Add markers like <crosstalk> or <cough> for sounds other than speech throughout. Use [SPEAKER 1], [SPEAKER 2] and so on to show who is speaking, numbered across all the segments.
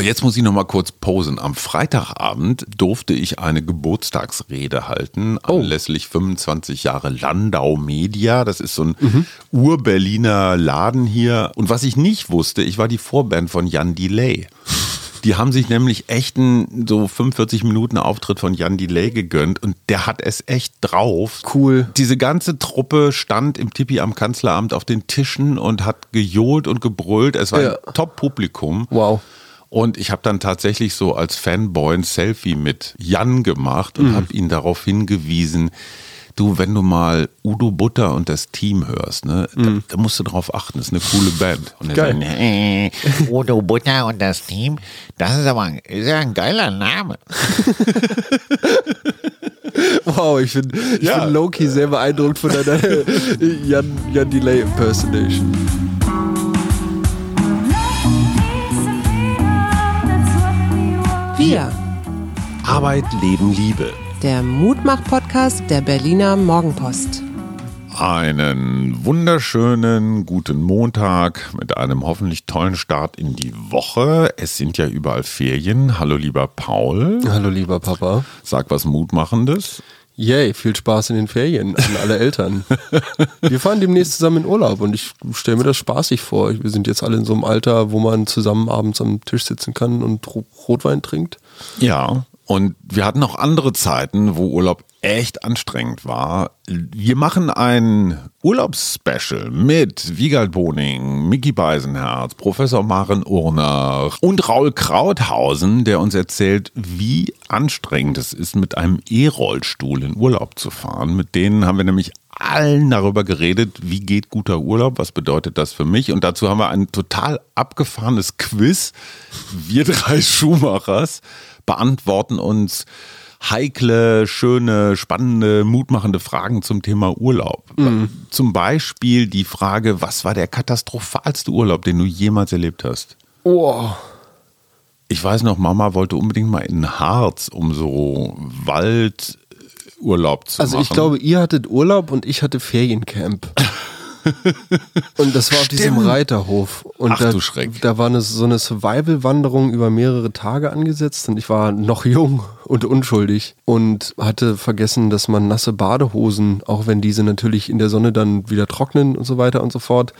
[SPEAKER 1] Jetzt muss ich noch mal kurz posen. Am Freitagabend durfte ich eine Geburtstagsrede halten,
[SPEAKER 2] Oh.
[SPEAKER 1] anlässlich 25 Jahre Landau Media. Das ist so ein Ur-Berliner Laden hier. Und was ich nicht wusste, ich war die Vorband von Jan Delay. Die haben sich nämlich echt einen so 45 Minuten Auftritt von Jan Delay gegönnt und der hat es echt drauf.
[SPEAKER 2] Cool.
[SPEAKER 1] Diese ganze Truppe stand im Tipi am Kanzleramt auf den Tischen und hat gejohlt und gebrüllt. Es war
[SPEAKER 2] Ja.
[SPEAKER 1] ein Top-Publikum.
[SPEAKER 2] Wow.
[SPEAKER 1] Und ich habe dann tatsächlich so als Fanboy ein Selfie mit Jan gemacht
[SPEAKER 2] Mhm.
[SPEAKER 1] und habe ihn darauf hingewiesen, du, wenn du mal Udo Butter und das Team hörst, ne, da, da musst du drauf achten, das ist eine coole Band. Und er sagt,
[SPEAKER 3] Äh, Udo Butter und das Team, das ist aber ein, ist ja ein geiler Name. <laughs>
[SPEAKER 2] Wow, ich bin, ich
[SPEAKER 1] Ja.
[SPEAKER 2] bin Loki sehr beeindruckt von deiner <laughs> Jan, Jan Delay Impersonation.
[SPEAKER 1] Arbeit, Leben, Liebe.
[SPEAKER 4] der Mutmach-Podcast der Berliner Morgenpost.
[SPEAKER 1] Einen wunderschönen guten Montag mit einem hoffentlich tollen Start in die Woche. Es sind ja überall Ferien. Hallo lieber Paul,
[SPEAKER 2] Hallo lieber Papa.
[SPEAKER 1] sag was Mutmachendes.
[SPEAKER 2] Yay, viel Spaß in den Ferien an alle Eltern. <laughs> Wir fahren demnächst zusammen in Urlaub und ich stelle mir das spaßig vor. Wir sind jetzt alle in so einem Alter, wo man zusammen abends am Tisch sitzen kann und Ro- Rotwein trinkt.
[SPEAKER 1] Ja, und wir hatten auch andere Zeiten, wo Urlaub echt anstrengend war. Wir machen ein Urlaubsspecial mit Wiegald Boning, Mickey Beisenherz, Professor Maren Urner und Raul Krauthausen, der uns erzählt, wie anstrengend es ist, mit einem E-Rollstuhl in Urlaub zu fahren. Mit denen haben wir nämlich allen darüber geredet, wie geht guter Urlaub, was bedeutet das für mich. Und dazu haben wir ein total abgefahrenes Quiz. Wir drei Schuhmachers beantworten uns heikle, schöne, spannende, mutmachende Fragen zum Thema Urlaub. Zum Beispiel die Frage, was war der katastrophalste Urlaub, den du jemals erlebt hast?
[SPEAKER 2] Oh,
[SPEAKER 1] Ich weiß noch, Mama wollte unbedingt mal in Harz, um so Waldurlaub zu
[SPEAKER 2] also
[SPEAKER 1] machen.
[SPEAKER 2] ich glaube, ihr hattet Urlaub und ich hatte Feriencamp. Und das war auf diesem
[SPEAKER 1] Stimmt.
[SPEAKER 2] Reiterhof. Und
[SPEAKER 1] Ach
[SPEAKER 2] da,
[SPEAKER 1] du Schreck.
[SPEAKER 2] da war eine, so eine Survival-Wanderung über mehrere Tage angesetzt und ich war noch jung und unschuldig und hatte vergessen, dass man nasse Badehosen, auch wenn diese natürlich in der Sonne dann wieder trocknen und so weiter und so fort,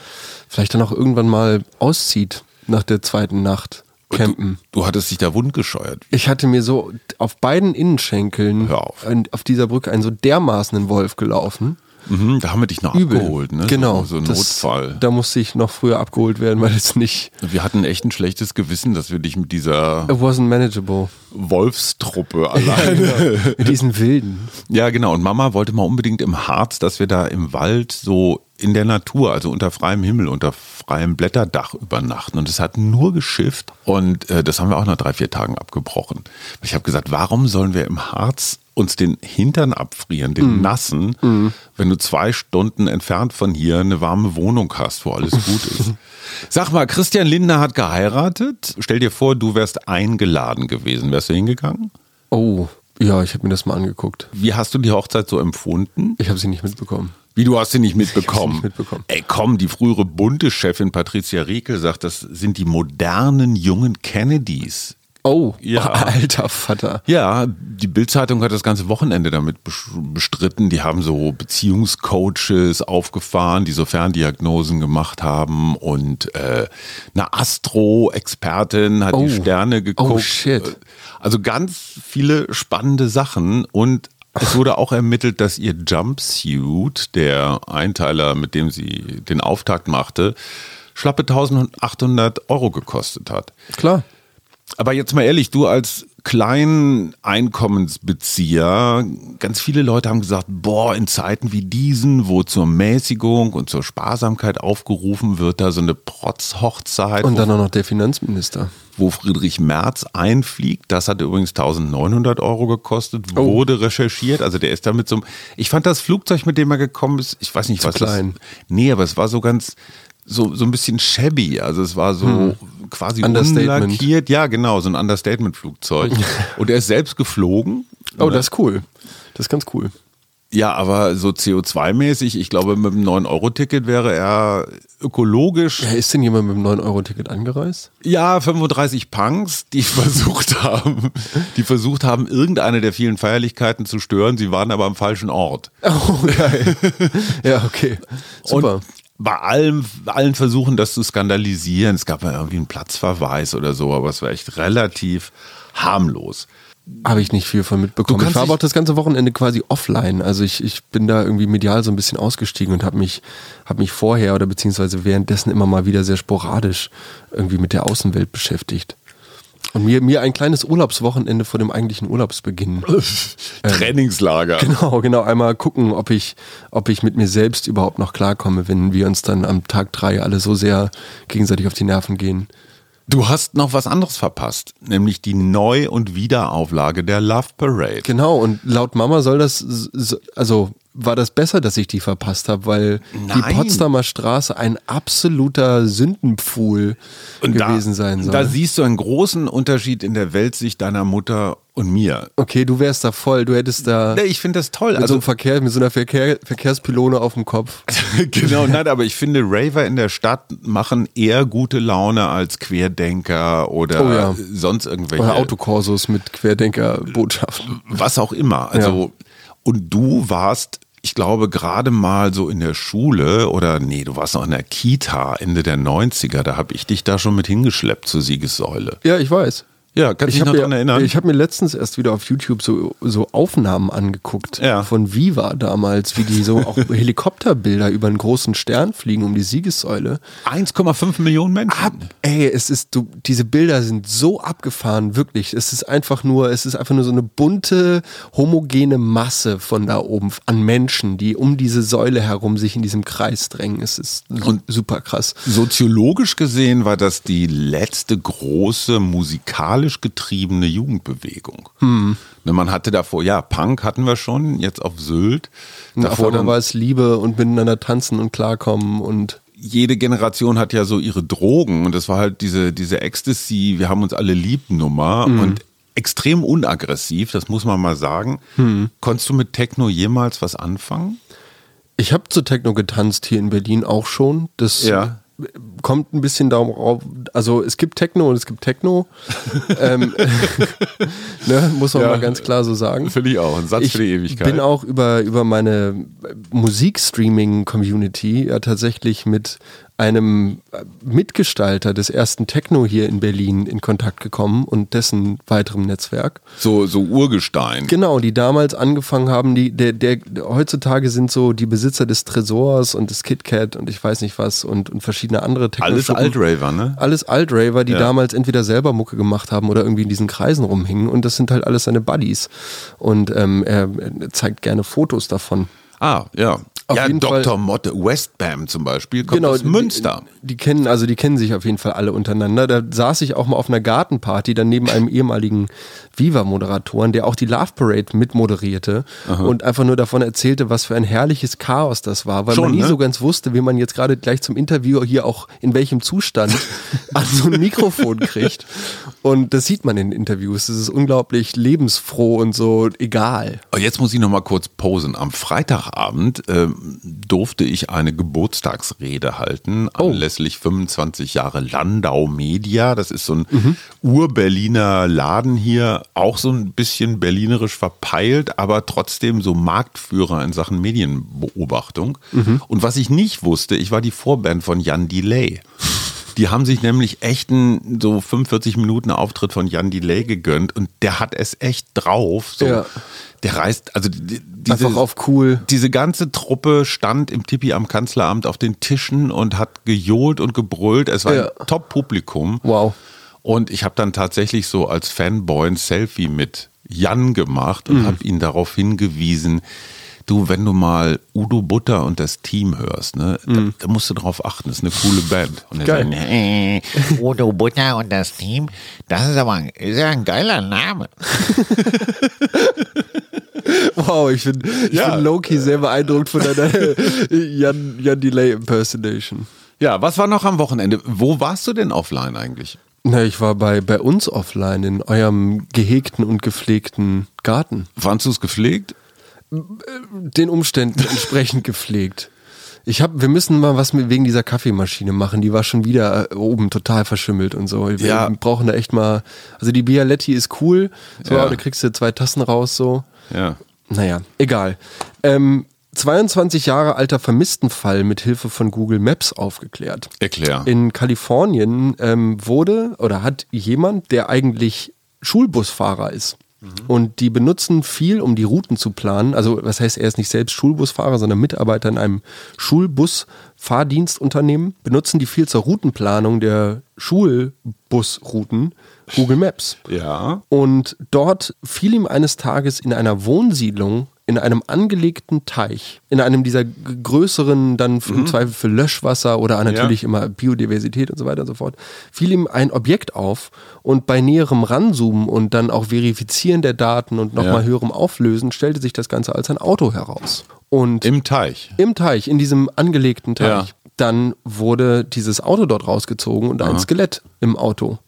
[SPEAKER 2] vielleicht dann auch irgendwann mal auszieht nach der zweiten Nacht campen.
[SPEAKER 1] Du hattest dich da wundgescheuert.
[SPEAKER 2] Ich hatte mir so auf beiden Innenschenkeln
[SPEAKER 1] auf.
[SPEAKER 2] auf dieser Brücke einen so dermaßen Wolf gelaufen.
[SPEAKER 1] Mhm, da haben wir dich noch
[SPEAKER 2] Übel.
[SPEAKER 1] abgeholt, ne?
[SPEAKER 2] Genau.
[SPEAKER 1] So, so ein
[SPEAKER 2] das-
[SPEAKER 1] Notfall.
[SPEAKER 2] Da musste ich noch früher abgeholt werden, weil es nicht.
[SPEAKER 1] Wir hatten echt ein schlechtes Gewissen, dass wir dich mit dieser
[SPEAKER 2] It wasn't manageable.
[SPEAKER 1] Wolfstruppe <laughs> alleine.
[SPEAKER 2] genau. Mit diesen Wilden.
[SPEAKER 1] Ja, genau. Und Mama wollte mal unbedingt im Harz, dass wir da im Wald so in der Natur, also unter freiem Himmel, unter freiem Blätterdach übernachten. Und es hat nur geschifft. Und äh, das haben wir auch nach drei, vier Tagen abgebrochen. Ich habe gesagt, warum sollen wir im Harz uns den Hintern abfrieren, den nassen, wenn du zwei Stunden entfernt von hier eine warme Wohnung hast, wo alles gut ist. <laughs> Sag mal, Christian Lindner hat geheiratet. Stell dir vor, du wärst eingeladen gewesen. Wärst du hingegangen?
[SPEAKER 2] Oh, ja, ich habe mir das mal angeguckt.
[SPEAKER 1] Wie hast du die Hochzeit so empfunden?
[SPEAKER 2] Ich habe sie nicht mitbekommen.
[SPEAKER 1] Wie, du hast sie nicht mitbekommen?
[SPEAKER 2] nicht mitbekommen.
[SPEAKER 1] Ey, komm, die frühere Bundeschefin Patricia Riekel sagt, das sind die modernen jungen Kennedys.
[SPEAKER 2] Oh,
[SPEAKER 1] Ja. <laughs>
[SPEAKER 2] alter Vater.
[SPEAKER 1] Ja, die Bildzeitung hat das ganze Wochenende damit bestritten. Die haben so Beziehungscoaches aufgefahren, die so Ferndiagnosen gemacht haben und äh, eine Astro-Expertin hat
[SPEAKER 2] Oh.
[SPEAKER 1] die Sterne geguckt.
[SPEAKER 2] Oh, shit.
[SPEAKER 1] Also ganz viele spannende Sachen und es wurde auch ermittelt, dass ihr Jumpsuit, der Einteiler, mit dem sie den Auftakt machte, schlappe 1800 Euro gekostet hat.
[SPEAKER 2] Klar.
[SPEAKER 1] Aber jetzt mal ehrlich, du als kleinen Einkommensbezieher, ganz viele Leute haben gesagt, boah, in Zeiten wie diesen, wo zur Mäßigung und zur Sparsamkeit aufgerufen wird, da so eine Protzhochzeit,
[SPEAKER 2] Und dann auch noch der Finanzminister.
[SPEAKER 1] wo Friedrich Merz einfliegt, das hat übrigens 1900 Euro gekostet,
[SPEAKER 2] Oh.
[SPEAKER 1] wurde recherchiert, also der ist damit so, ich fand das Flugzeug, mit dem er gekommen ist, ich weiß nicht,
[SPEAKER 2] Zu
[SPEAKER 1] was
[SPEAKER 2] klein.
[SPEAKER 1] das, nee, aber es war so ganz, so, so ein bisschen shabby, also es war so quasi
[SPEAKER 2] Hm. Understatement.
[SPEAKER 1] unlackiert, ja genau, so ein Understatement-Flugzeug. <laughs> Und er ist selbst geflogen.
[SPEAKER 2] Oh, das ist cool. Das ist ganz cool.
[SPEAKER 1] Ja, aber so CO2-mäßig, ich glaube, mit dem 9-Euro-Ticket wäre er ökologisch.
[SPEAKER 2] Ja, ist denn jemand mit dem 9-Euro-Ticket angereist?
[SPEAKER 1] Ja, 35 Punks, die <laughs> versucht haben, die versucht haben, irgendeine der vielen Feierlichkeiten zu stören. Sie waren aber am falschen Ort.
[SPEAKER 2] Oh, geil. <laughs> ja, okay. Super.
[SPEAKER 1] Und bei allem, allen Versuchen, das zu skandalisieren, es gab ja irgendwie einen Platzverweis oder so, aber es war echt relativ harmlos.
[SPEAKER 2] Habe ich nicht viel von mitbekommen. Ich war aber auch das ganze Wochenende quasi offline. Also ich, ich bin da irgendwie medial so ein bisschen ausgestiegen und habe mich, hab mich vorher oder beziehungsweise währenddessen immer mal wieder sehr sporadisch irgendwie mit der Außenwelt beschäftigt. Und mir, mir ein kleines Urlaubswochenende vor dem eigentlichen Urlaubsbeginn. <laughs>
[SPEAKER 1] Trainingslager.
[SPEAKER 2] Genau, genau. Einmal gucken, ob ich, ob ich mit mir selbst überhaupt noch klarkomme, wenn wir uns dann am Tag drei alle so sehr gegenseitig auf die Nerven gehen.
[SPEAKER 1] Du hast noch was anderes verpasst, nämlich die Neu- und Wiederauflage der Love Parade.
[SPEAKER 2] Genau, und laut Mama soll das, also war das besser, dass ich die verpasst habe, weil
[SPEAKER 1] Nein.
[SPEAKER 2] die Potsdamer Straße ein absoluter Sündenpfuhl gewesen sein soll.
[SPEAKER 1] Da siehst du einen großen Unterschied in der Weltsicht deiner Mutter und mir.
[SPEAKER 2] okay, du wärst da voll, du hättest da
[SPEAKER 1] Nee, Ich finde das toll.
[SPEAKER 2] mit so
[SPEAKER 1] Also
[SPEAKER 2] einem Verkehr, mit so einer Verkehr, Verkehrspylone auf dem Kopf. <laughs>
[SPEAKER 1] genau, nein, aber ich finde, Raver in der Stadt machen eher gute Laune als Querdenker oder
[SPEAKER 2] Oh ja.
[SPEAKER 1] sonst irgendwelche.
[SPEAKER 2] Oder Autokorsos mit Querdenker-Botschaften.
[SPEAKER 1] was auch immer. Also, und du warst, ich glaube, gerade mal so in der Schule oder nee, du warst noch in der Kita Ende der 90er, da habe ich dich da schon mit hingeschleppt zur Siegessäule.
[SPEAKER 2] Ja, ich weiß.
[SPEAKER 1] Ja, kannst du dich
[SPEAKER 2] Ich
[SPEAKER 1] noch
[SPEAKER 2] habe
[SPEAKER 1] dran
[SPEAKER 2] mir,
[SPEAKER 1] erinnern?
[SPEAKER 2] ich hab mir letztens erst wieder auf YouTube so, so Aufnahmen angeguckt
[SPEAKER 1] Ja.
[SPEAKER 2] von Viva damals, wie die so auch <laughs> Helikopterbilder über einen großen Stern fliegen um die Siegessäule.
[SPEAKER 1] 1,5 Millionen Menschen.
[SPEAKER 2] Ab, ey, es ist, du, diese Bilder sind so abgefahren, wirklich. Es ist einfach nur, es ist einfach nur so eine bunte, homogene Masse von da oben an Menschen, die um diese Säule herum sich in diesem Kreis drängen. Es ist
[SPEAKER 1] Und-
[SPEAKER 2] super krass.
[SPEAKER 1] Soziologisch gesehen war das die letzte große musikalisch getriebene Jugendbewegung.
[SPEAKER 2] Hm.
[SPEAKER 1] Ne, Man hatte davor, ja, Punk hatten wir schon, jetzt auf Sylt.
[SPEAKER 2] Auf
[SPEAKER 1] Davor
[SPEAKER 2] einmal
[SPEAKER 1] dann
[SPEAKER 2] war es Liebe und miteinander tanzen und klarkommen und
[SPEAKER 1] jede Generation hat ja so ihre Drogen und das war halt diese, diese Ecstasy, wir haben uns alle lieb Nummer und extrem unaggressiv, das muss man mal sagen. Konntest du mit Techno jemals was anfangen?
[SPEAKER 2] Ich habe zu Techno getanzt hier in Berlin auch schon. Das
[SPEAKER 1] Ja.
[SPEAKER 2] Kommt ein bisschen darauf. Also es gibt Techno und es gibt Techno. <laughs> ähm, <laughs> ne, muss man
[SPEAKER 1] Ja.
[SPEAKER 2] mal ganz klar so sagen.
[SPEAKER 1] Finde ich auch, ein Satz
[SPEAKER 2] ich
[SPEAKER 1] für die Ewigkeit.
[SPEAKER 2] bin auch über, über meine Musikstreaming-Community ja tatsächlich mit einem Mitgestalter des ersten Techno hier in Berlin in Kontakt gekommen und dessen weiterem Netzwerk.
[SPEAKER 1] so, so Urgestein.
[SPEAKER 2] Genau, die damals angefangen haben, die, der, der, heutzutage sind so die Besitzer des Tresors und des KitKat und ich weiß nicht was und, und verschiedene andere
[SPEAKER 1] Alles
[SPEAKER 2] Techno-Schuppen.
[SPEAKER 1] Altraver, ne?
[SPEAKER 2] Alles Altraver, die
[SPEAKER 1] Ja.
[SPEAKER 2] damals entweder selber Mucke gemacht haben oder irgendwie in diesen Kreisen rumhingen und das sind halt alles seine Buddies. Und ähm, er zeigt gerne Fotos davon.
[SPEAKER 1] Ah, ja.
[SPEAKER 2] Auf
[SPEAKER 1] ja,
[SPEAKER 2] jeden
[SPEAKER 1] Dr.
[SPEAKER 2] Fall-
[SPEAKER 1] Motte, Westbam zum Beispiel, kommt aus
[SPEAKER 2] die-
[SPEAKER 1] Münster.
[SPEAKER 2] Die, die kennen, also die kennen sich auf jeden Fall alle untereinander. Da saß ich auch mal auf einer Gartenparty, dann neben einem ehemaligen Viva-Moderatoren, der auch die Love Parade mitmoderierte und einfach nur davon erzählte, was für ein herrliches Chaos das war, weil
[SPEAKER 1] Schon,
[SPEAKER 2] man nie
[SPEAKER 1] ne?
[SPEAKER 2] so ganz wusste, wie man jetzt gerade gleich zum Interview hier auch in welchem Zustand <laughs> an so ein Mikrofon kriegt. Und das sieht man in Interviews. Es ist unglaublich lebensfroh und so egal.
[SPEAKER 1] Oh, Jetzt muss ich noch mal kurz posen. Am Freitagabend ähm, durfte ich eine Geburtstagsrede halten, anlässlich 25 Jahre Landau Media. Das ist so ein Ur-Berliner Laden hier, auch so ein bisschen berlinerisch verpeilt, aber trotzdem so Marktführer in Sachen Medienbeobachtung. Und was ich nicht wusste, ich war die Vorband von Jan Delay. Die haben sich nämlich echten so 45 Minuten Auftritt von Jan Delay gegönnt und der hat es echt drauf. So.
[SPEAKER 2] Ja.
[SPEAKER 1] Der reist, also die, diese,
[SPEAKER 2] Einfach auf cool.
[SPEAKER 1] diese ganze Truppe stand im Tippi am Kanzleramt auf den Tischen und hat gejohlt und gebrüllt. Es war
[SPEAKER 2] Ja.
[SPEAKER 1] ein Top-Publikum.
[SPEAKER 2] Wow.
[SPEAKER 1] Und ich habe dann tatsächlich so als Fanboy ein Selfie mit Jan gemacht
[SPEAKER 2] Mhm.
[SPEAKER 1] und habe ihn darauf hingewiesen, du, wenn du mal Udo Butter und das Team hörst, ne, da, da musst du drauf achten, das ist eine coole Band. Und
[SPEAKER 2] Mhm. Geil.
[SPEAKER 1] sagt,
[SPEAKER 3] Äh, Udo Butter und das Team, das ist aber ein, ist ja ein geiler Name. <laughs>
[SPEAKER 2] Wow, ich bin, ich
[SPEAKER 1] Ja.
[SPEAKER 2] bin Loki sehr beeindruckt von deiner <laughs> Jan, Jan Delay Impersonation.
[SPEAKER 1] Ja, was war noch am Wochenende? Wo warst du denn offline eigentlich?
[SPEAKER 2] Na, ich war bei, bei uns offline in eurem gehegten und gepflegten Garten.
[SPEAKER 1] Fandst du es gepflegt?
[SPEAKER 2] Den Umständen entsprechend gepflegt. Ich hab, wir müssen mal was mit, wegen dieser Kaffeemaschine machen. Die war schon wieder äh, oben total verschimmelt und so. Wir
[SPEAKER 1] Ja.
[SPEAKER 2] brauchen da echt mal. Also die Bialetti ist cool. So,
[SPEAKER 1] Ja.
[SPEAKER 2] da kriegst du zwei Tassen raus so.
[SPEAKER 1] Ja.
[SPEAKER 2] Naja, egal. Ähm, 22 Jahre alter Vermisstenfall mit Hilfe von Google Maps aufgeklärt.
[SPEAKER 1] Erklär.
[SPEAKER 2] In Kalifornien ähm, wurde oder hat jemand, der eigentlich Schulbusfahrer ist. Und die benutzen viel, um die Routen zu planen. Also, was heißt, er ist nicht selbst Schulbusfahrer, sondern Mitarbeiter in einem Schulbus-Fahrdienstunternehmen. Benutzen die viel zur Routenplanung der Schulbusrouten Google Maps.
[SPEAKER 1] Ja.
[SPEAKER 2] Und dort fiel ihm eines Tages in einer Wohnsiedlung in einem angelegten Teich, in einem dieser größeren, dann f- im Zweifel für Löschwasser oder natürlich immer Biodiversität und so weiter und so fort, fiel ihm ein Objekt auf und bei näherem Ranzoomen und dann auch Verifizieren der Daten und nochmal
[SPEAKER 1] Ja.
[SPEAKER 2] höherem Auflösen stellte sich das Ganze als ein Auto heraus. Und
[SPEAKER 1] Im Teich.
[SPEAKER 2] im Teich, in diesem angelegten Teich.
[SPEAKER 1] Ja.
[SPEAKER 2] Dann wurde dieses Auto dort rausgezogen und ein Skelett im Auto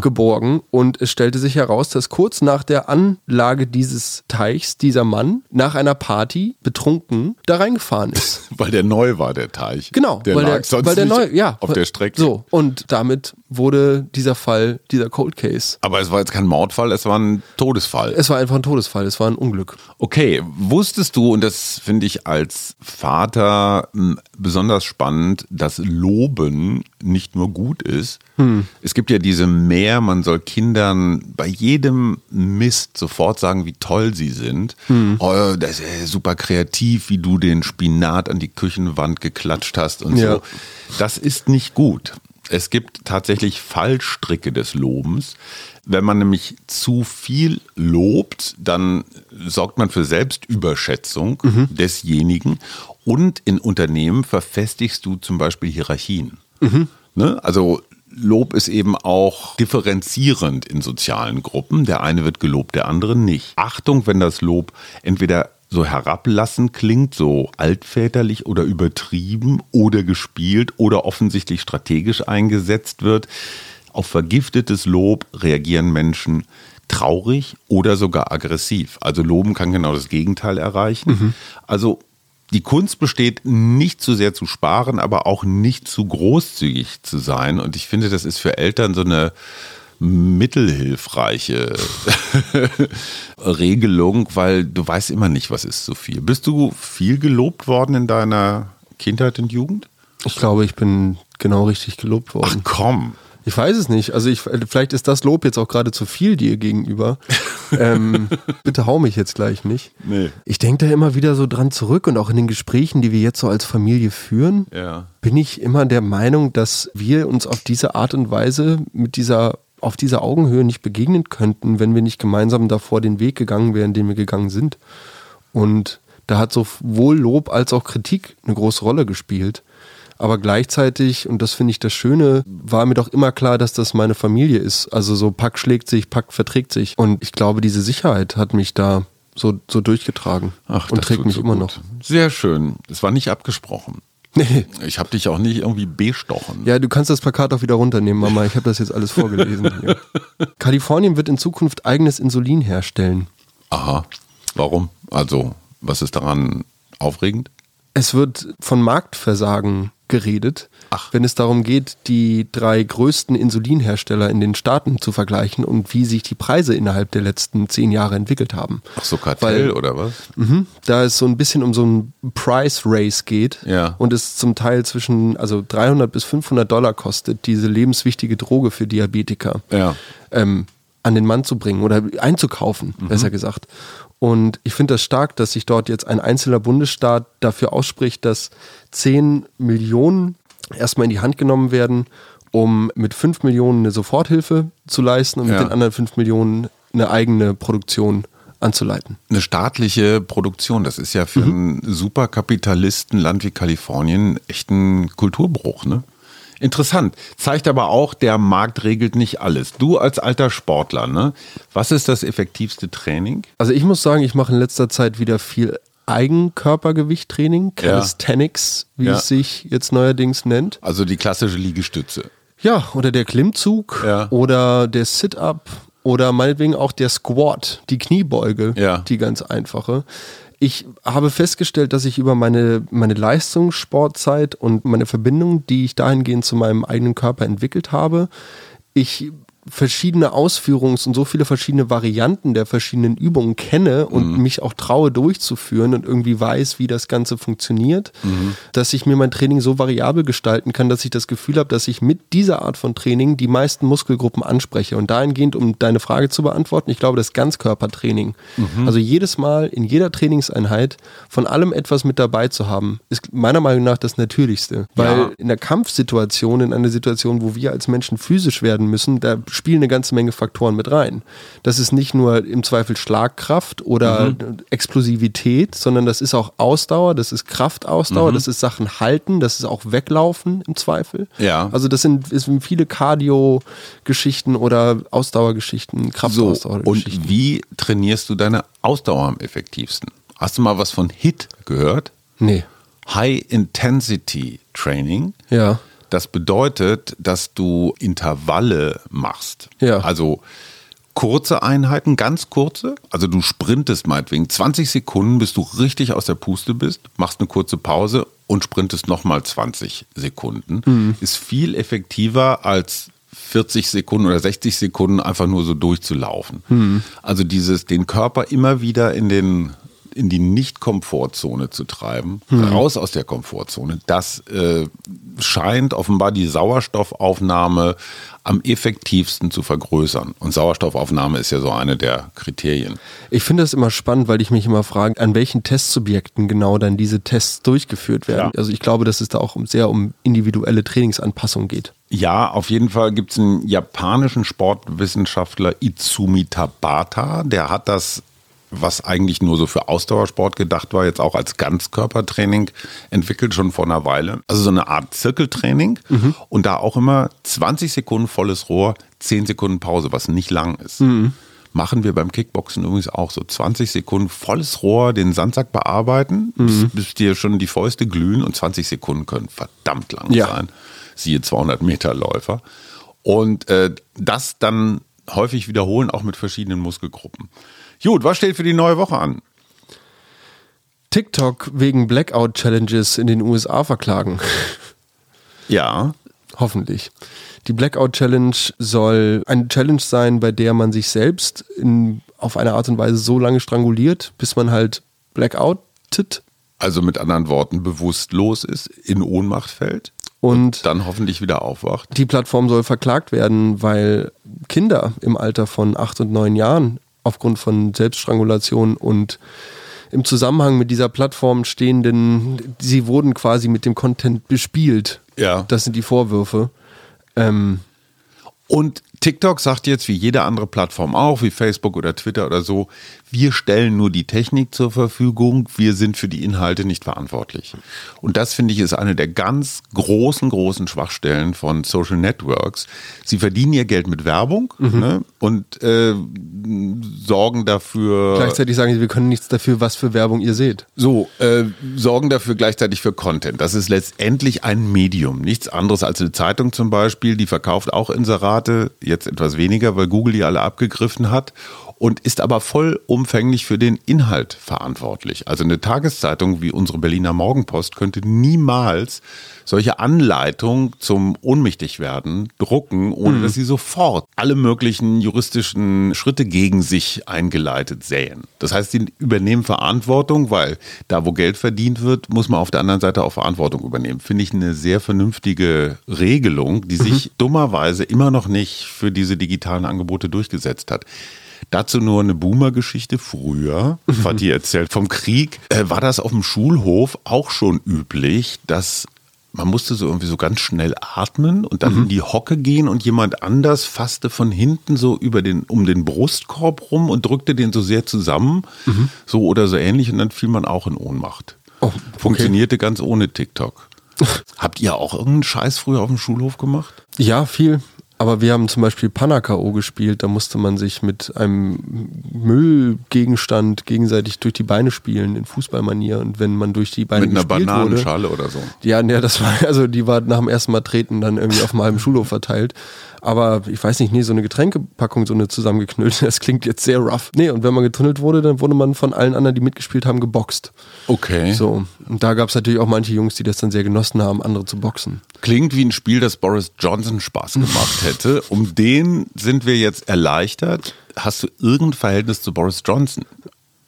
[SPEAKER 2] geborgen. Und es stellte sich heraus, dass kurz nach der Anlage dieses Teichs dieser Mann nach einer Party betrunken da reingefahren ist. <laughs>
[SPEAKER 1] Weil der neu war, der Teich.
[SPEAKER 2] Genau,
[SPEAKER 1] Der
[SPEAKER 2] weil,
[SPEAKER 1] lag
[SPEAKER 2] der,
[SPEAKER 1] sonst
[SPEAKER 2] weil der neu, ja,
[SPEAKER 1] auf der Strecke.
[SPEAKER 2] So, und damit wurde dieser Fall, dieser Cold Case.
[SPEAKER 1] Aber es war jetzt kein Mordfall, es war ein Todesfall.
[SPEAKER 2] Es war einfach ein Todesfall, es war ein Unglück.
[SPEAKER 1] Okay, wusstest du, und das finde ich als Vater m, besonders spannend, dass Loben nicht nur gut ist. Es gibt ja diese Mehr, man soll Kindern bei jedem Mist sofort sagen, wie toll sie sind. Oh, das ist super kreativ, wie du den Spinat an die Küchenwand geklatscht hast und
[SPEAKER 2] Ja.
[SPEAKER 1] so. Das ist nicht gut. Es gibt tatsächlich Fallstricke des Lobens. Wenn man nämlich zu viel lobt, dann sorgt man für Selbstüberschätzung desjenigen. Und in Unternehmen verfestigst du zum Beispiel Hierarchien. Ne? Also Lob ist eben auch differenzierend in sozialen Gruppen. Der eine wird gelobt, der andere nicht. Achtung, wenn das Lob entweder so herablassend klingt, so altväterlich oder übertrieben oder gespielt oder offensichtlich strategisch eingesetzt wird. Auf vergiftetes Lob reagieren Menschen traurig oder sogar aggressiv. Also Loben kann genau das Gegenteil erreichen. Also die Kunst besteht nicht zu sehr zu sparen, aber auch nicht zu großzügig zu sein. Und ich finde, das ist für Eltern so eine mittelhilfreiche <laughs> Regelung, weil du weißt immer nicht, was ist zu viel. Bist du viel gelobt worden in deiner Kindheit und Jugend?
[SPEAKER 2] Ich glaube, ich bin genau richtig gelobt worden.
[SPEAKER 1] Ach komm.
[SPEAKER 2] Ich weiß es nicht. Also ich, vielleicht ist das Lob jetzt auch gerade zu viel dir gegenüber. <laughs> ähm, bitte hau mich jetzt gleich nicht.
[SPEAKER 1] Nee.
[SPEAKER 2] Ich denke da immer wieder so dran zurück und auch in den Gesprächen, die wir jetzt so als Familie führen,
[SPEAKER 1] Ja.
[SPEAKER 2] bin ich immer der Meinung, dass wir uns auf diese Art und Weise mit dieser auf dieser Augenhöhe nicht begegnen könnten, wenn wir nicht gemeinsam davor den Weg gegangen wären, den wir gegangen sind. Und da hat sowohl Lob als auch Kritik eine große Rolle gespielt. Aber gleichzeitig, und das finde ich das Schöne, war mir doch immer klar, dass das meine Familie ist. Also so Pack schlägt sich, Pack verträgt sich. Und ich glaube, diese Sicherheit hat mich da so, so durchgetragen
[SPEAKER 1] Ach,
[SPEAKER 2] und trägt mich
[SPEAKER 1] so
[SPEAKER 2] immer noch.
[SPEAKER 1] Sehr schön. Es war nicht abgesprochen.
[SPEAKER 2] Nee. <laughs>
[SPEAKER 1] Ich habe dich auch nicht irgendwie bestochen.
[SPEAKER 2] Ja, du kannst das Plakat auch wieder runternehmen, Mama. Ich habe das jetzt alles vorgelesen. <laughs> Hier. Kalifornien wird in Zukunft eigenes Insulin herstellen.
[SPEAKER 1] Aha. Warum? Also, was ist daran aufregend?
[SPEAKER 2] Es wird von Marktversagen geredet,
[SPEAKER 1] Ach.
[SPEAKER 2] wenn es darum geht, die drei größten Insulinhersteller in den Staaten zu vergleichen und wie sich die Preise innerhalb der letzten zehn Jahre entwickelt haben.
[SPEAKER 1] Ach so, Kartell
[SPEAKER 2] Weil-
[SPEAKER 1] oder was?
[SPEAKER 2] Mhm. Da es so ein bisschen um so ein Price Race geht
[SPEAKER 1] Ja.
[SPEAKER 2] und es zum Teil zwischen also 300 bis 500 Dollar kostet, diese lebenswichtige Droge für Diabetiker
[SPEAKER 1] Ja.
[SPEAKER 2] ähm, an den Mann zu bringen oder einzukaufen, besser gesagt. Und ich finde das stark, dass sich dort jetzt ein einzelner Bundesstaat dafür ausspricht, dass 10 Millionen erstmal in die Hand genommen werden, um mit 5 Millionen eine Soforthilfe zu leisten und
[SPEAKER 1] Ja.
[SPEAKER 2] mit den anderen 5 Millionen eine eigene Produktion anzuleiten.
[SPEAKER 1] Eine staatliche Produktion, das ist ja für
[SPEAKER 2] Mhm.
[SPEAKER 1] einen Superkapitalistenland wie Kalifornien echt ein Kulturbruch, ne? Interessant. Zeigt aber auch, der Markt regelt nicht alles. Du als alter Sportler, ne? Was ist das effektivste Training?
[SPEAKER 2] Also ich muss sagen, ich mache in letzter Zeit wieder viel Eigenkörpergewichttraining,
[SPEAKER 1] Ja.
[SPEAKER 2] Calisthenics, wie
[SPEAKER 1] Ja.
[SPEAKER 2] es sich jetzt neuerdings nennt.
[SPEAKER 1] Also die klassische Liegestütze.
[SPEAKER 2] Ja, oder der Klimmzug
[SPEAKER 1] Ja.
[SPEAKER 2] oder der Sit-up oder meinetwegen auch der Squat, die Kniebeuge,
[SPEAKER 1] Ja.
[SPEAKER 2] die ganz einfache. Ich habe festgestellt, dass ich über meine, meine Leistungssportzeit und meine Verbindung, die ich dahingehend zu meinem eigenen Körper entwickelt habe, ich verschiedene Ausführungs- und so viele verschiedene Varianten der verschiedenen Übungen kenne und
[SPEAKER 1] Mhm.
[SPEAKER 2] mich auch traue durchzuführen und irgendwie weiß, wie das Ganze funktioniert,
[SPEAKER 1] Mhm.
[SPEAKER 2] dass ich mir mein Training so variabel gestalten kann, dass ich das Gefühl habe, dass ich mit dieser Art von Training die meisten Muskelgruppen anspreche. Und dahingehend, um deine Frage zu beantworten, ich glaube, das Ganzkörpertraining,
[SPEAKER 1] Mhm.
[SPEAKER 2] also jedes Mal in jeder Trainingseinheit von allem etwas mit dabei zu haben, ist meiner Meinung nach das Natürlichste. Weil
[SPEAKER 1] Ja.
[SPEAKER 2] in der Kampfsituation, in einer Situation, wo wir als Menschen physisch werden müssen, da spielen eine ganze Menge Faktoren mit rein. Das ist nicht nur im Zweifel Schlagkraft oder Explosivität, sondern das ist auch Ausdauer, das ist Kraftausdauer, das ist Sachen halten, das ist auch weglaufen im Zweifel.
[SPEAKER 1] Ja.
[SPEAKER 2] Also das sind, es sind viele Cardio-Geschichten oder Ausdauergeschichten,
[SPEAKER 1] So, und
[SPEAKER 2] Kraftausdauergeschichten.
[SPEAKER 1] wie trainierst du deine Ausdauer am effektivsten? Hast du mal was von HIT gehört?
[SPEAKER 2] nee.
[SPEAKER 1] High Intensity Training.
[SPEAKER 2] Ja.
[SPEAKER 1] Das bedeutet, dass du Intervalle machst.
[SPEAKER 2] Ja.
[SPEAKER 1] Also kurze Einheiten, ganz kurze. Also du sprintest meinetwegen 20 Sekunden, bis du richtig aus der Puste bist, machst eine kurze Pause und sprintest nochmal 20 Sekunden.
[SPEAKER 2] Mhm.
[SPEAKER 1] Ist viel effektiver als 40 Sekunden oder 60 Sekunden einfach nur so durchzulaufen.
[SPEAKER 2] Mhm.
[SPEAKER 1] Also dieses, den Körper immer wieder in den in die Nicht-Komfortzone zu treiben, raus aus der Komfortzone, das äh, scheint offenbar die Sauerstoffaufnahme am effektivsten zu vergrößern. Und Sauerstoffaufnahme ist ja so eine der Kriterien.
[SPEAKER 2] Ich finde das immer spannend, weil ich mich immer frage, an welchen Testsubjekten genau dann diese Tests durchgeführt werden.
[SPEAKER 1] Ja.
[SPEAKER 2] Also ich glaube, dass es da auch sehr um individuelle Trainingsanpassung geht.
[SPEAKER 1] Ja, auf jeden Fall gibt es einen japanischen Sportwissenschaftler Izumi Tabata, der hat das, was eigentlich nur so für Ausdauersport gedacht war, jetzt auch als Ganzkörpertraining entwickelt, schon vor einer Weile. Also so eine Art Zirkeltraining und da auch immer 20 Sekunden volles Rohr, 10 Sekunden Pause, was nicht lang ist. Machen wir beim Kickboxen übrigens auch so 20 Sekunden volles Rohr, den Sandsack bearbeiten, bis, bis dir schon die Fäuste glühen und 20 Sekunden können verdammt lang
[SPEAKER 2] Ja.
[SPEAKER 1] sein. Siehe 200 Meter Läufer. Und äh, das dann häufig wiederholen, auch mit verschiedenen Muskelgruppen. Gut, was steht für die neue Woche an?
[SPEAKER 2] TikTok wegen Blackout-Challenges in den USA verklagen. <laughs>
[SPEAKER 1] Ja,
[SPEAKER 2] Hoffentlich. Die Blackout Challenge soll eine Challenge sein, bei der man sich selbst in, auf eine Art und Weise so lange stranguliert, bis man halt blackoutet
[SPEAKER 1] also mit anderen Worten bewusstlos ist, in Ohnmacht fällt,
[SPEAKER 2] und
[SPEAKER 1] dann hoffentlich wieder aufwacht.
[SPEAKER 2] die Plattform soll verklagt werden, weil Kinder im Alter von acht und neun Jahren aufgrund von Selbststrangulation und im Zusammenhang mit dieser Plattform stehenden, sie wurden quasi mit dem Content bespielt.
[SPEAKER 1] Ja.
[SPEAKER 2] Das sind die Vorwürfe. Ähm,
[SPEAKER 1] Und TikTok sagt jetzt, wie jede andere Plattform auch, wie Facebook oder Twitter oder so, wir stellen nur die Technik zur Verfügung, wir sind für die Inhalte nicht verantwortlich. Und das finde ich ist eine der ganz großen, großen Schwachstellen von Social Networks. Sie verdienen ihr Geld mit Werbung ne, und äh, sorgen dafür.
[SPEAKER 2] gleichzeitig sagen sie, wir können nichts dafür, was für Werbung ihr seht.
[SPEAKER 1] So, äh, sorgen dafür gleichzeitig für Content. Das ist letztendlich ein Medium. Nichts anderes als eine Zeitung zum Beispiel, die verkauft auch Inserate, jetzt etwas weniger, weil Google die alle abgegriffen hat und ist aber vollumfänglich für den Inhalt verantwortlich. Also eine Tageszeitung wie unsere Berliner Morgenpost könnte niemals solche Anleitungen zum Ohnmächtigwerden drucken, ohne dass sie sofort alle möglichen juristischen Schritte gegen sich eingeleitet sähen. Das heißt, sie übernehmen Verantwortung, weil da, wo Geld verdient wird, muss man auf der anderen Seite auch Verantwortung übernehmen. Finde ich eine sehr vernünftige Regelung, die sich dummerweise immer noch nicht für diese digitalen Angebote durchgesetzt hat. Dazu nur eine Boomer-Geschichte. Früher, <laughs> Fatih erzählt vom Krieg, äh, war das auf dem Schulhof auch schon üblich, dass man musste so irgendwie so ganz schnell atmen und dann in die Hocke gehen und jemand anders fasste von hinten so über den, um den Brustkorb rum und drückte den so sehr zusammen, so oder so ähnlich und dann fiel man auch in Ohnmacht.
[SPEAKER 2] Oh, okay.
[SPEAKER 1] Funktionierte ganz ohne TikTok. <laughs> Habt ihr auch irgendeinen Scheiß früher auf dem Schulhof gemacht?
[SPEAKER 2] Ja, viel. Aber wir haben zum Beispiel Panna-K.O. gespielt. Da musste man sich mit einem Müllgegenstand gegenseitig durch die Beine spielen in Fußballmanier. Und wenn man durch die Beine
[SPEAKER 1] Mit einer
[SPEAKER 2] gespielt wurde,
[SPEAKER 1] Bananenschale oder so.
[SPEAKER 2] Ja, ne, das war, also die war nach dem ersten Mal treten dann irgendwie auf einem halben Schulhof verteilt. Aber ich weiß nicht, nee, so eine Getränkepackung, so eine zusammengeknüllte, <laughs> das klingt jetzt sehr rough. Nee, und wenn man getunnelt wurde, dann wurde man von allen anderen, die mitgespielt haben, geboxt.
[SPEAKER 1] Okay.
[SPEAKER 2] So. Und da gab es natürlich auch manche Jungs, die das dann sehr genossen haben, andere zu boxen.
[SPEAKER 1] Klingt wie ein Spiel, das Boris Johnson Spaß gemacht hätte. Um den sind wir jetzt erleichtert. Hast du irgendein Verhältnis zu Boris Johnson?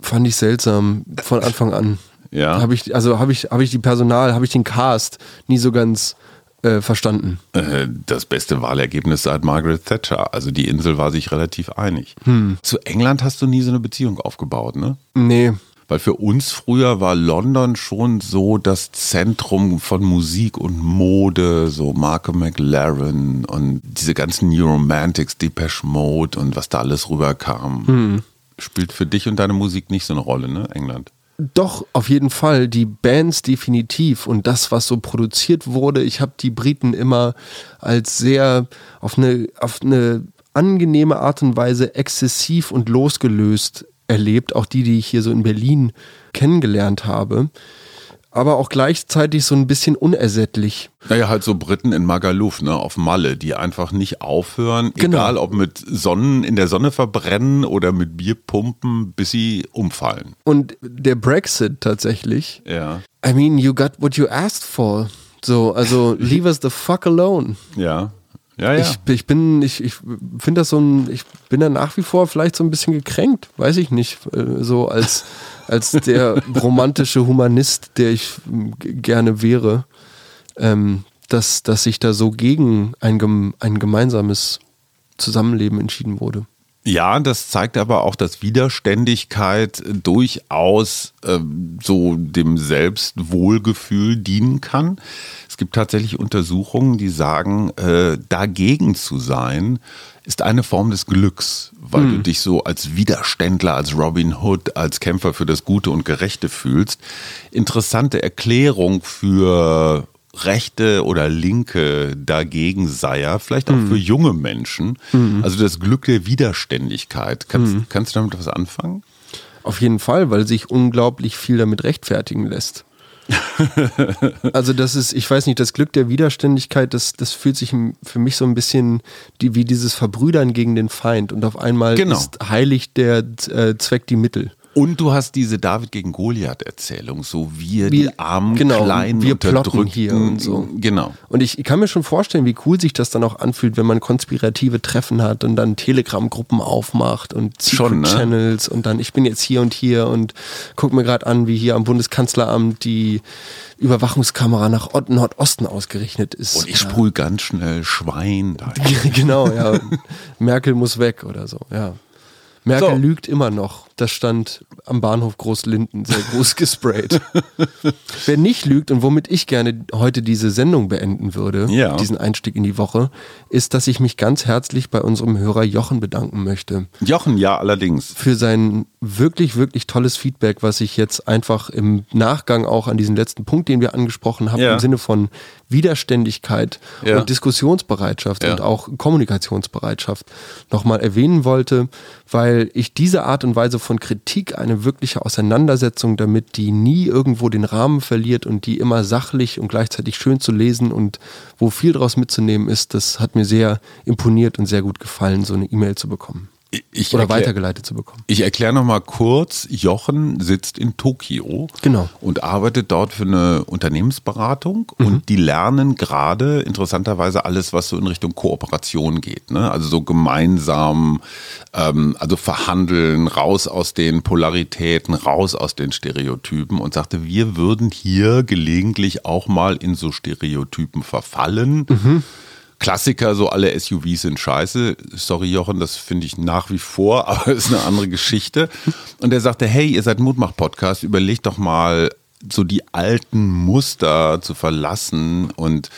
[SPEAKER 2] Fand ich seltsam von Anfang an.
[SPEAKER 1] Ja.
[SPEAKER 2] Habe ich, also habe ich, habe ich die Personal, habe ich den Cast nie so ganz äh, verstanden.
[SPEAKER 1] Äh, Das beste Wahlergebnis seit Margaret Thatcher. Also die Insel war sich relativ einig. Zu England hast du nie so eine Beziehung aufgebaut, ne?
[SPEAKER 2] Nee.
[SPEAKER 1] Weil für uns früher war London schon so das Zentrum von Musik und Mode, so Marco McLaren und diese ganzen New Romantics, Depeche Mode und was da alles rüberkam. Spielt für dich und deine Musik nicht so eine Rolle, ne, England?
[SPEAKER 2] Doch, auf jeden Fall. Die Bands definitiv und das, was so produziert wurde. Ich habe die Briten immer als sehr auf eine, auf eine angenehme Art und Weise exzessiv und losgelöst erlebt. Auch die, die ich hier so in Berlin kennengelernt habe. Aber auch gleichzeitig so ein bisschen unersättlich.
[SPEAKER 1] Naja, halt so Briten in Magaluf, ne, auf Malle, die einfach nicht aufhören,
[SPEAKER 2] Genau.
[SPEAKER 1] egal ob mit Sonnen in der Sonne verbrennen oder mit Bier pumpen, bis sie umfallen.
[SPEAKER 2] Und der Brexit tatsächlich.
[SPEAKER 1] Ja.
[SPEAKER 2] I mean, you got what you asked for. So, also <laughs> leave us the fuck alone.
[SPEAKER 1] Ja. Ja, ja.
[SPEAKER 2] Ich, ich bin, ich, ich finde das so ein, ich bin da nach wie vor vielleicht so ein bisschen gekränkt, weiß ich nicht, äh, so als, <laughs> als der romantische Humanist, der ich g- gerne wäre, ähm, dass, dass sich da so gegen ein, ein gemeinsames Zusammenleben entschieden wurde.
[SPEAKER 1] Ja, das zeigt aber auch, dass Widerständigkeit durchaus ähm, so dem Selbstwohlgefühl dienen kann. Es gibt tatsächlich Untersuchungen, die sagen, äh, dagegen zu sein, ist eine Form des Glücks, weil du dich so als Widerständler, als Robin Hood, als Kämpfer für das Gute und Gerechte fühlst. Interessante Erklärung für rechte oder linke Dagegenseier, vielleicht auch für junge Menschen. Also das Glück der Widerständigkeit. Kannst, kannst du damit was anfangen?
[SPEAKER 2] Auf jeden Fall, weil sich unglaublich viel damit rechtfertigen lässt. <laughs> also das ist, ich weiß nicht, das Glück der Widerständigkeit, das, das fühlt sich für mich so ein bisschen die, wie dieses Verbrüdern gegen den Feind und auf einmal
[SPEAKER 1] Genau.
[SPEAKER 2] ist heilig der äh, Zweck die Mittel.
[SPEAKER 1] Und du hast diese David gegen Goliath-Erzählung, so wir,
[SPEAKER 2] Wir-
[SPEAKER 1] die armen,
[SPEAKER 2] genau,
[SPEAKER 1] kleinen,
[SPEAKER 2] wir plotten
[SPEAKER 1] unterdrückten.
[SPEAKER 2] hier und so.
[SPEAKER 1] Genau.
[SPEAKER 2] Und ich kann mir schon vorstellen, wie cool sich das dann auch anfühlt, wenn man konspirative Treffen hat und dann Telegram-Gruppen aufmacht und Secret
[SPEAKER 1] ne?
[SPEAKER 2] Channels und dann ich bin jetzt hier und hier und guck mir gerade an, wie hier am Bundeskanzleramt die Überwachungskamera nach Nordosten ausgerichtet ist.
[SPEAKER 1] Und ich sprühe ganz schnell Schwein da. <laughs>
[SPEAKER 2] genau, ja. Merkel muss weg oder so, ja. Merkel
[SPEAKER 1] So.
[SPEAKER 2] lügt immer noch. Das stand am Bahnhof Großlinden sehr groß gesprayt. <laughs> Wer nicht lügt und womit ich gerne heute diese Sendung beenden würde,
[SPEAKER 1] Ja.
[SPEAKER 2] diesen Einstieg in die Woche, ist, dass ich mich ganz herzlich bei unserem Hörer Jochen bedanken möchte
[SPEAKER 1] Jochen, ja, allerdings.
[SPEAKER 2] für sein wirklich, wirklich tolles Feedback, was ich jetzt einfach im Nachgang auch an diesen letzten Punkt, den wir angesprochen haben,
[SPEAKER 1] Ja.
[SPEAKER 2] im Sinne von Widerständigkeit
[SPEAKER 1] Ja.
[SPEAKER 2] und Diskussionsbereitschaft und auch Kommunikationsbereitschaft nochmal erwähnen wollte, weil ich diese Art und Weise von Kritik, eine wirkliche Auseinandersetzung damit, die nie irgendwo den Rahmen verliert und die immer sachlich und gleichzeitig schön zu lesen und wo viel draus mitzunehmen ist, das hat mir sehr imponiert und sehr gut gefallen, so eine E-Mail zu bekommen.
[SPEAKER 1] Ich
[SPEAKER 2] Oder
[SPEAKER 1] erklär-
[SPEAKER 2] weitergeleitet zu bekommen.
[SPEAKER 1] Ich erkläre noch mal kurz. Jochen sitzt in Tokio
[SPEAKER 2] Genau.
[SPEAKER 1] und arbeitet dort für eine Unternehmensberatung und die lernen gerade interessanterweise alles, was so in Richtung Kooperation geht. Ne? Also so gemeinsam, ähm, also verhandeln, raus aus den Polaritäten, raus aus den Stereotypen und sagte, wir würden hier gelegentlich auch mal in so Stereotypen verfallen. Klassiker, so alle SUVs sind scheiße. Sorry, Jochen, das finde ich nach wie vor, <laughs> aber ist eine andere Geschichte. Und er sagte, hey, ihr seid Mutmach-Podcast, überlegt doch mal, so die alten Muster zu verlassen. Und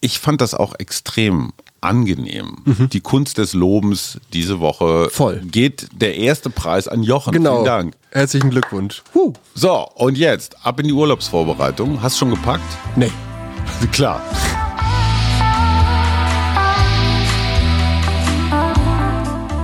[SPEAKER 1] ich fand das auch extrem angenehm. Die Kunst des Lobens diese Woche
[SPEAKER 2] Voll.
[SPEAKER 1] geht der erste Preis an Jochen.
[SPEAKER 2] Genau.
[SPEAKER 1] Vielen Dank.
[SPEAKER 2] Herzlichen Glückwunsch. Huh.
[SPEAKER 1] So, und jetzt ab in die Urlaubsvorbereitung. Hast du schon gepackt?
[SPEAKER 2] Nee. <laughs>
[SPEAKER 1] Klar.